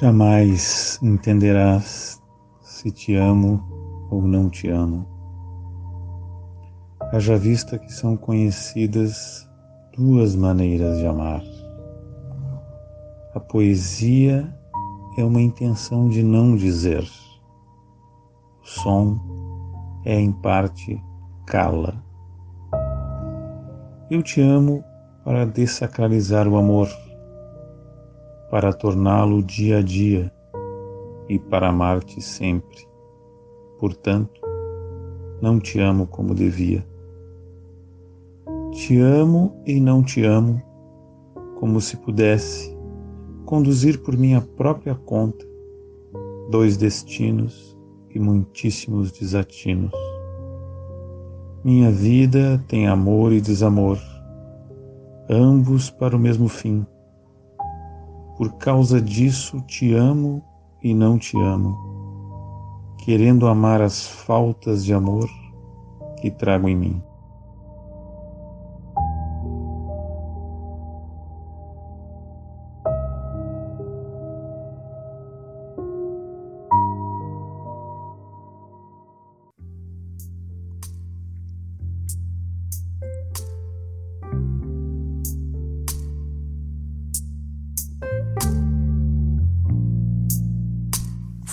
Jamais entenderás se te amo ou não te amo. Haja vista que são conhecidas duas maneiras de amar. A poesia é uma intenção de não dizer. O som é, em parte, cala. Eu te amo para desacralizar o amor para torná-lo dia a dia e para amar-te sempre. Portanto, não te amo como devia. Te amo e não te amo, como se pudesse conduzir por minha própria conta dois destinos e muitíssimos desatinos. Minha vida tem amor e desamor, ambos para o mesmo fim por causa disso te amo e não te amo, querendo amar as faltas de amor que trago em mim.